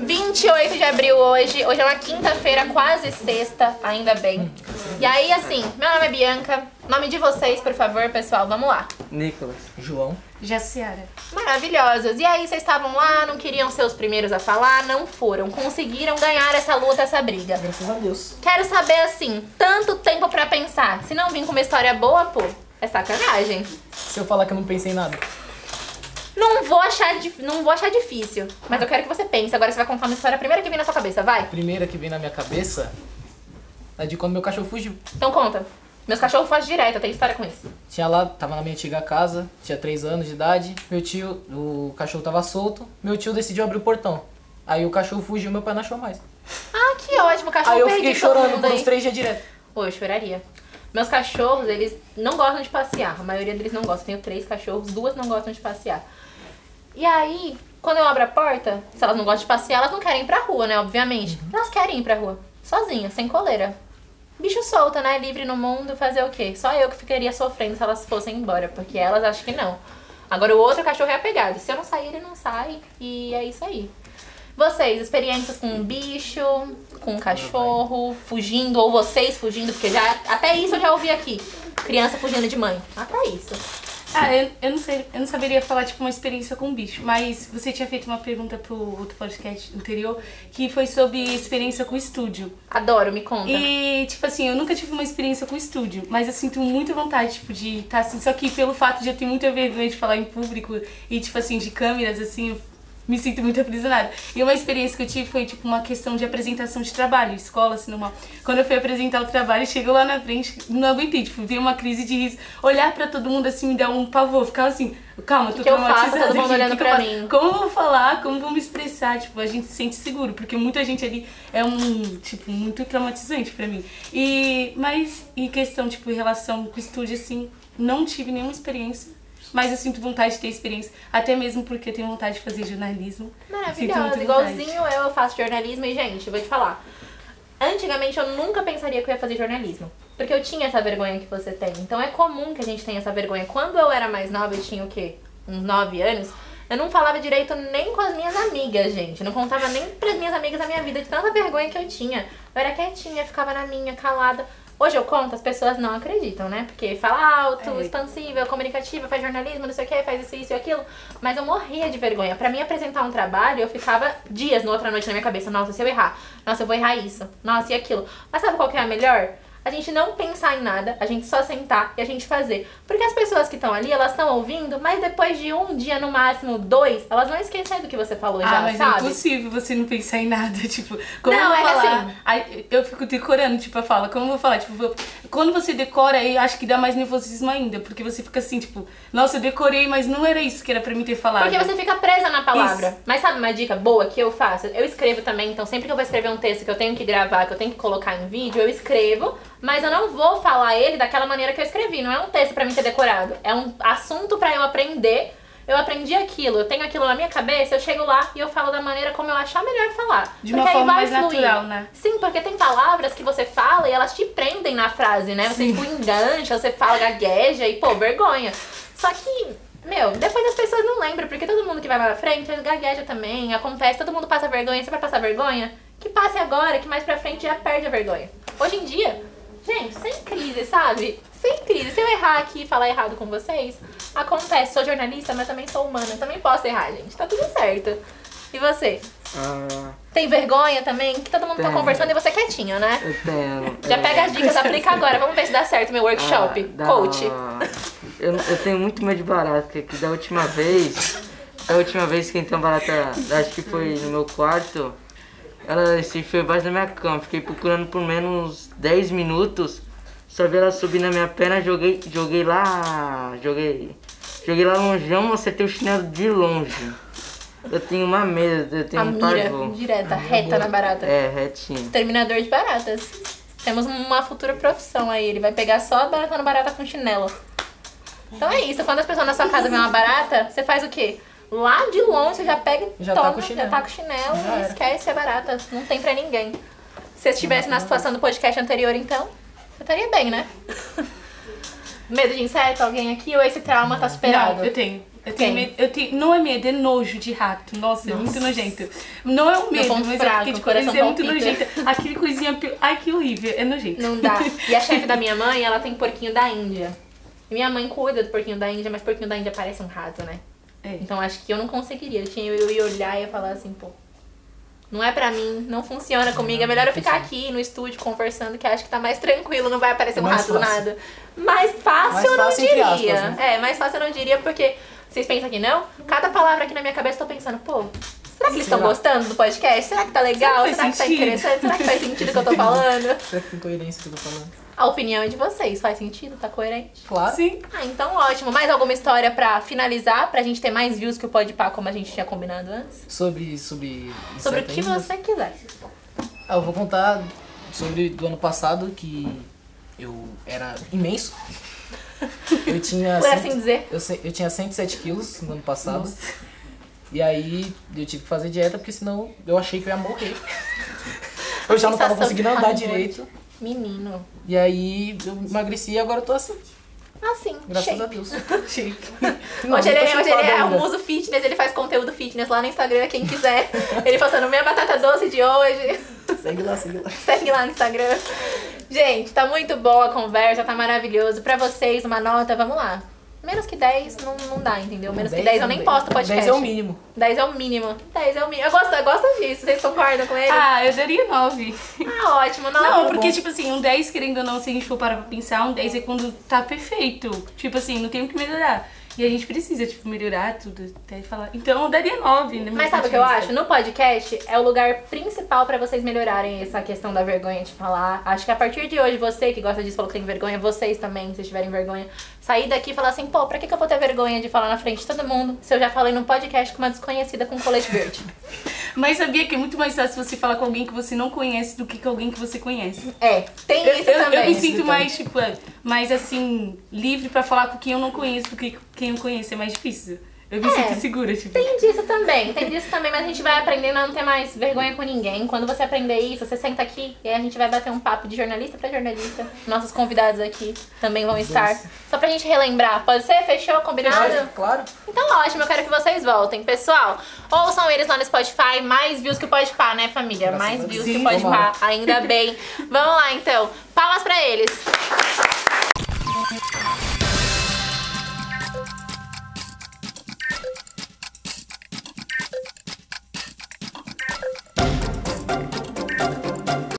28 de abril hoje. Hoje é uma quinta-feira, quase sexta, ainda bem. E aí, assim, meu nome é Bianca. Nome de vocês, por favor, pessoal. Vamos lá. Nicolas. João. Jaciara. Maravilhosos. E aí, vocês estavam lá, não queriam ser os primeiros a falar, não foram. Conseguiram ganhar essa luta, essa briga. Graças a Deus. Quero saber, assim, tanto tempo pra pensar. Se não vir com uma história boa, pô, é sacanagem. Se eu falar que eu não pensei em nada. Não vou achar, não vou achar difícil, mas eu quero que você pense. Agora você vai contar uma história primeira que vem na sua cabeça, vai? A primeira que vem na minha cabeça é de quando meu cachorro fugiu. Então conta. Meus cachorros fazem direto, eu tenho história com isso. Tinha lá, tava na minha antiga casa, tinha 3 anos de idade. Meu tio, o cachorro tava solto. Meu tio decidiu abrir o portão. Aí o cachorro fugiu, meu pai não achou mais. Ah, que ótimo, cachorro Aí eu fiquei chorando por uns 3 dias direto. Pô, eu choraria. Meus cachorros, eles não gostam de passear. A maioria deles não gosta. Eu tenho três cachorros, duas não gostam de passear. E aí, quando eu abro a porta, se elas não gostam de passear, elas não querem ir pra rua, né? Obviamente. Elas querem ir pra rua. Sozinhas, sem coleira. Bicho solta, né? Livre no mundo, fazer o quê? Só eu que ficaria sofrendo se elas fossem embora, porque elas acham que não. Agora o outro cachorro é apegado. Se eu não sair, ele não sai. E é isso aí. Vocês, experiências com um bicho, com um cachorro, fugindo, ou vocês fugindo, porque já até isso eu já ouvi aqui. Criança fugindo de mãe. Até isso. Ah, eu, eu não sei, eu não saberia falar, tipo, uma experiência com bicho, mas você tinha feito uma pergunta pro outro podcast anterior, que foi sobre experiência com estúdio. Adoro, me conta. E, tipo assim, eu nunca tive uma experiência com estúdio, mas eu sinto muita vontade, tipo, de estar assim, só que pelo fato de eu ter muita vergonha de falar em público e, tipo assim, de câmeras, assim, me sinto muito aprisionada. E uma experiência que eu tive foi, tipo, uma questão de apresentação de trabalho, escola, assim, normal. Quando eu fui apresentar o trabalho, chegou lá na frente, não aguentei, tipo, vi uma crise de riso. Olhar pra todo mundo, assim, me dá um pavor. Ficava assim, calma, tô que eu faço? traumatizada Todo mundo aqui, o olhando que eu pra faço? mim. Como eu vou falar, como eu vou me expressar, tipo, a gente se sente seguro, porque muita gente ali é um, tipo, muito traumatizante pra mim. E, mas, em questão, tipo, em relação com o estúdio, assim, não tive nenhuma experiência, mas eu sinto vontade de ter experiência, até mesmo porque eu tenho vontade de fazer jornalismo. Maravilhosa. Igualzinho eu, eu faço jornalismo e, gente, vou te falar. Antigamente eu nunca pensaria que eu ia fazer jornalismo. Porque eu tinha essa vergonha que você tem. Então é comum que a gente tenha essa vergonha. Quando eu era mais nova, eu tinha o quê? Uns 9 anos. Eu não falava direito nem com as minhas amigas, gente. Eu não contava nem pras minhas amigas a minha vida de tanta vergonha que eu tinha. Eu era quietinha, ficava na minha, calada. Hoje eu conto, as pessoas não acreditam, né? Porque fala alto, É. expansível, comunicativa, faz jornalismo, não sei o que, faz isso, isso e aquilo. Mas eu morria de vergonha. Pra mim apresentar um trabalho, eu ficava dias no outra noite na minha cabeça. Nossa, se eu errar. Nossa, eu vou errar isso. Nossa, e aquilo. Mas sabe qual que é a melhor? A gente não pensar em nada, a gente só sentar e a gente fazer. Porque as pessoas que estão ali, elas estão ouvindo, mas depois de um dia, no máximo dois, elas vão esquecer do que você falou Ah, já, mas é sabe? impossível você não pensar em nada, tipo, como Não, eu vou é falar? assim- Aí eu fico decorando, tipo, a fala, como eu vou falar? Tipo, quando você decora, eu acho que dá mais nervosismo ainda, porque você fica assim, tipo, nossa, eu decorei, mas não era isso que era pra mim ter falado. Porque você fica presa na palavra. Isso. Mas sabe uma dica boa que eu faço? Eu escrevo também, então sempre que eu vou escrever um texto que eu tenho que gravar, que eu tenho que colocar em vídeo, eu escrevo, mas eu não vou falar ele daquela maneira que eu escrevi. Não é um texto pra mim ter decorado. É um assunto pra eu aprender. Eu aprendi aquilo, eu tenho aquilo na minha cabeça, eu chego lá e eu falo da maneira como eu achar melhor falar. De uma Porque forma mais fluir. natural, né? Sim, porque tem palavras que você fala e elas te prendem na frase, né? Você tipo engancha, você fala gagueja e pô, vergonha. Só que, meu, depois as pessoas não lembram, porque todo mundo que vai lá na frente gagueja também, acontece, todo mundo passa vergonha, você vai passar vergonha? Que passe agora, que mais pra frente já perde a vergonha. Hoje em dia, gente, sem crise, sabe? Sem crise. Se eu errar aqui e falar errado com vocês, acontece. Sou jornalista, mas também sou humana. Também posso errar, gente. Tá tudo certo. E você? Ah, Tem vergonha também? Que todo mundo tá Tenho. conversando e você quietinho, né? eu tenho. Já é, pega as dicas, aplica agora. Vamos ver se dá certo meu workshop. ah, da- Coach. Eu, eu tenho muito medo de barata, porque aqui da última vez. Da última vez que entrou barata, acho que foi no meu quarto. Ela se foi embaixo da minha cama. Fiquei procurando por menos 10 minutos. Só vi ela subir na minha perna, joguei, joguei lá. Joguei. Joguei lá longeão, acertei o chinelo de longe. Eu tenho uma medo, eu tenho A um mira pavor. direta, reta na barata. É, retinho. Terminador de baratas. Temos uma futura profissão aí. Ele vai pegar só baratando barata com chinelo. Então é isso. Quando as pessoas na sua casa veem uma barata, você faz o quê? Lá de longe você já pega e Já toma, tá com o chinelo. já tá com o chinelo Já e esquece a barata. Não tem pra ninguém. Se você estivesse na situação do podcast anterior, então, você estaria bem, né? Medo de inseto, alguém aqui, ou esse trauma tá superado? Não, eu tenho. Eu tenho medo, eu tenho, não é medo, é nojo de rato. Nossa, é muito nojento. Não é um medo, mas fraco, é porque tipo, coração é muito nojento. Aquele coisinha, ai que horrível, é nojento. Não dá. E a chefe da minha mãe, ela tem porquinho da Índia. E minha mãe cuida do porquinho da Índia, mas porquinho da Índia parece um rato, né? É. Então acho que eu não conseguiria. Eu, tinha, eu ia olhar e ia falar assim, pô. Não é pra mim, não funciona comigo. É melhor eu ficar aqui no estúdio conversando, que acho que tá mais tranquilo, não vai aparecer um Mais rato do fácil. nada. Mais fácil Mais eu não fácil, diria. aspas, né? É, mais fácil eu não diria, porque vocês pensam que não? Cada palavra aqui na minha cabeça eu tô pensando, pô, será que eles estão gostando do podcast? Será que tá legal? Será que Será que tá interessante? Será que faz sentido o que eu tô falando? Será que tem coerência que eu tô falando? A opinião é de vocês, faz sentido? Tá coerente? Claro. Sim. Ah, então ótimo. Mais alguma história pra finalizar, pra gente ter mais views que o Podpah, como a gente tinha combinado antes? Sobre. Sobre. Sobre o que ainda? você quiser. Ah, eu vou contar sobre do ano passado que eu era imenso. Eu tinha. Por cento- assim dizer. Eu, eu tinha 107 quilos no ano passado. E aí eu tive que fazer dieta porque senão eu achei que eu ia morrer. Eu já não tava conseguindo andar direito. Menino. E aí eu emagreci e agora eu tô assim. Assim, Graças shape. a Deus. Chique. Não, hoje não ele, tô hoje ele é ainda. muso fitness, ele faz conteúdo fitness lá no Instagram, quem quiser. Ele postando minha batata doce de hoje. Segue lá, segue lá. Segue lá no Instagram. Gente, tá muito boa a conversa, tá maravilhoso. Pra vocês, uma nota, vamos lá. Menos que 10 não, não dá, entendeu? Menos que 10 eu nem posto podcast. 10 é o mínimo. 10 é o mínimo. 10 é o mínimo. Eu gosto, eu gosto disso. Vocês concordam com ele? Ah, eu daria nove. Ah, ótimo. Não, Não, não porque, tipo assim, um 10, querendo ou não, se a gente for parar pra pensar, um 10 é quando tá perfeito. Tipo assim, não tem o que melhorar. E a gente precisa, tipo, melhorar tudo, até falar. Então eu daria 9, né? Mas sabe o que eu acho? No podcast é o lugar principal pra vocês melhorarem essa questão da vergonha de falar. Acho que a partir de hoje, você que gosta disso falou que tem vergonha, vocês também, se tiverem vergonha, sair daqui e falar assim, pô, pra que, que eu vou ter vergonha de falar na frente de todo mundo se eu já falei num podcast com uma desconhecida com colete verde? Mas sabia que é muito mais fácil você falar com alguém que você não conhece do que com alguém que você conhece. É, tem Eu, isso eu- eu também. me sinto mais, tipo, mais assim, livre pra falar com quem eu não conheço do que com quem eu conheço. É mais difícil. Eu me É. sinto segura, tipo. Tem disso também, tem disso também, mas a gente vai aprendendo a não ter mais vergonha com ninguém. Quando você aprender isso, você senta aqui e aí a gente vai bater um papo de jornalista pra jornalista. Nossos convidados aqui também vão estar. Só pra gente relembrar. Pode ser? Fechou? Combinado? Claro, claro. Então ótimo, eu quero que vocês voltem. Pessoal, ouçam eles lá no Spotify. Mais views que o Podpah, né, família? Mais views que o Sim, Podpah. Ainda bem. Vamos lá, então. Palmas pra eles. Thank you.